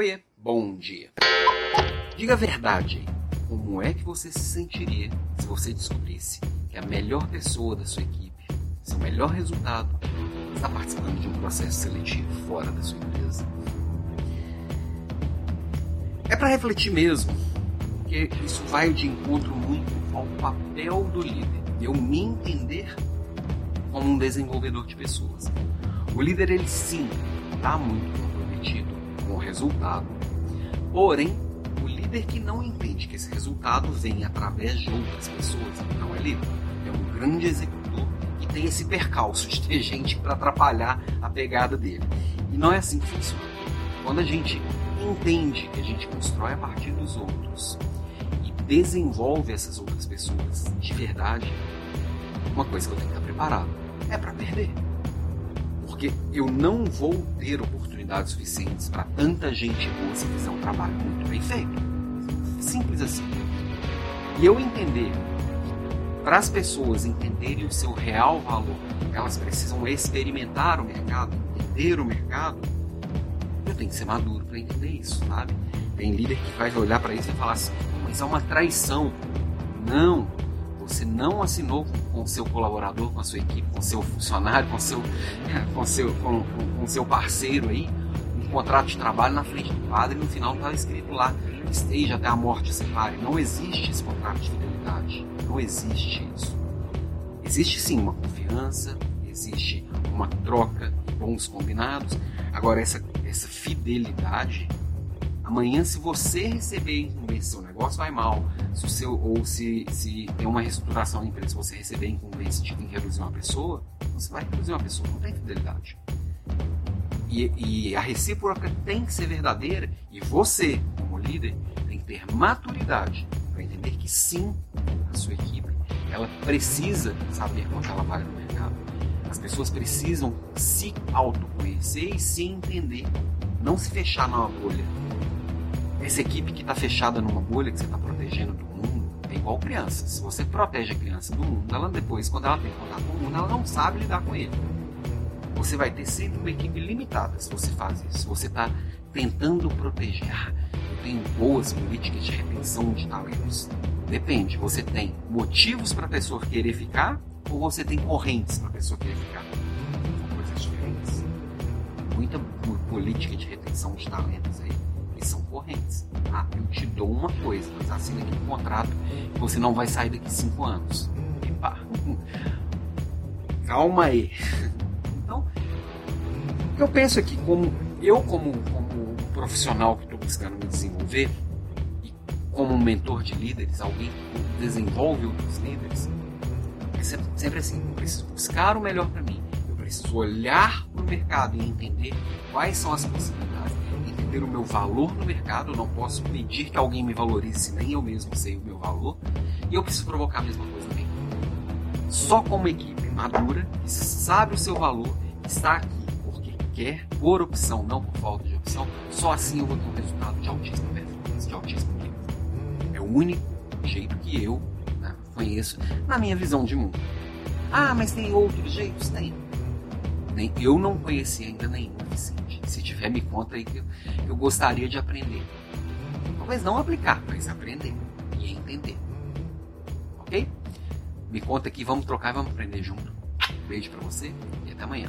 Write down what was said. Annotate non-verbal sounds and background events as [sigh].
Oiê, bom dia. Diga a verdade Como é que você se sentiria se você descobrisse que a melhor pessoa da sua equipe, seu melhor resultado, está participando de um processo seletivo fora da sua empresa? É para refletir mesmo, porque isso vai de encontro muito ao papel do líder. Eu me entender como um desenvolvedor de pessoas. O líder, ele sim, está muito comprometido com resultado. Porém, o líder que não entende que esse resultado vem através de outras pessoas não é líder. É um grande executor e tem esse percalço de ter [laughs] gente para atrapalhar a pegada dele. E não é assim que funciona. Quando a gente entende que a gente constrói a partir dos outros e desenvolve essas outras pessoas de verdade, uma coisa que eu tenho que estar preparado é para perder. Porque eu não vou ter oportunidades suficientes para tanta gente boa se fizer um trabalho muito bem feito. Simples assim. E eu entender para as pessoas entenderem o seu real valor, elas precisam experimentar o mercado, entender o mercado, eu tenho que ser maduro para entender isso, sabe? Tem líder que vai olhar para isso e falar assim, mas é uma traição. Não, você não assinou com o seu colaborador, com a sua equipe, com seu funcionário, com seu, [laughs] com seu, com, com, seu parceiro aí, um contrato de trabalho na frente do padre e no final está escrito lá, esteja até a morte separe. Não existe esse contrato de fidelidade. Não existe isso. Existe sim uma confiança, existe uma troca de bons combinados. Agora, essa, essa fidelidade Amanhã, se você receber incumbência, seu negócio vai mal, se o seu, ou se, se tem uma reestruturação da empresa, se você receber incumbência de reduzir uma pessoa, você vai reduzir uma pessoa, não tem fidelidade. E, e a recíproca tem que ser verdadeira e você, como líder, tem que ter maturidade para entender que sim, a sua equipe ela precisa saber quanto ela vale no mercado. As pessoas precisam se autoconhecer e se entender, não se fechar numa bolha essa equipe que está fechada numa bolha que você está protegendo do mundo é igual criança. Se você protege a criança do mundo, ela depois, quando ela tem contato com o mundo, ela não sabe lidar com ele. Você vai ter sempre uma equipe limitada se você faz isso. Você está tentando proteger. Eu tenho boas políticas de retenção de talentos. Depende. Você tem motivos para a pessoa querer ficar ou você tem correntes para a pessoa querer ficar? São coisas diferentes. Muita política de retenção de talentos aí são correntes. Ah, eu te dou uma coisa, mas assina aqui um contrato que você não vai sair daqui cinco anos. Epa. [laughs] Calma aí. Então, eu penso aqui, como eu como, como profissional que estou buscando me desenvolver, e como mentor de líderes, alguém que desenvolve outros líderes, é sempre, sempre assim, eu preciso buscar o melhor para mim. Eu preciso olhar para o mercado e entender quais são as possibilidades entender o meu valor no mercado, não posso pedir que alguém me valorize nem eu mesmo sei o meu valor, e eu preciso provocar a mesma coisa também. Só com uma equipe madura, que sabe o seu valor, está aqui porque quer, por opção, não por falta de opção, só assim eu vou ter um resultado de altíssima performance, de altíssimo nível. É o único jeito que eu né, conheço na minha visão de mundo. Ah, mas tem outros jeitos? Tem. Eu não conheci ainda nenhum se tiver, me conta aí que eu, eu gostaria de aprender. Talvez não aplicar, mas aprender e entender. Ok? Me conta aqui, vamos trocar e vamos aprender junto. Beijo para você e até amanhã.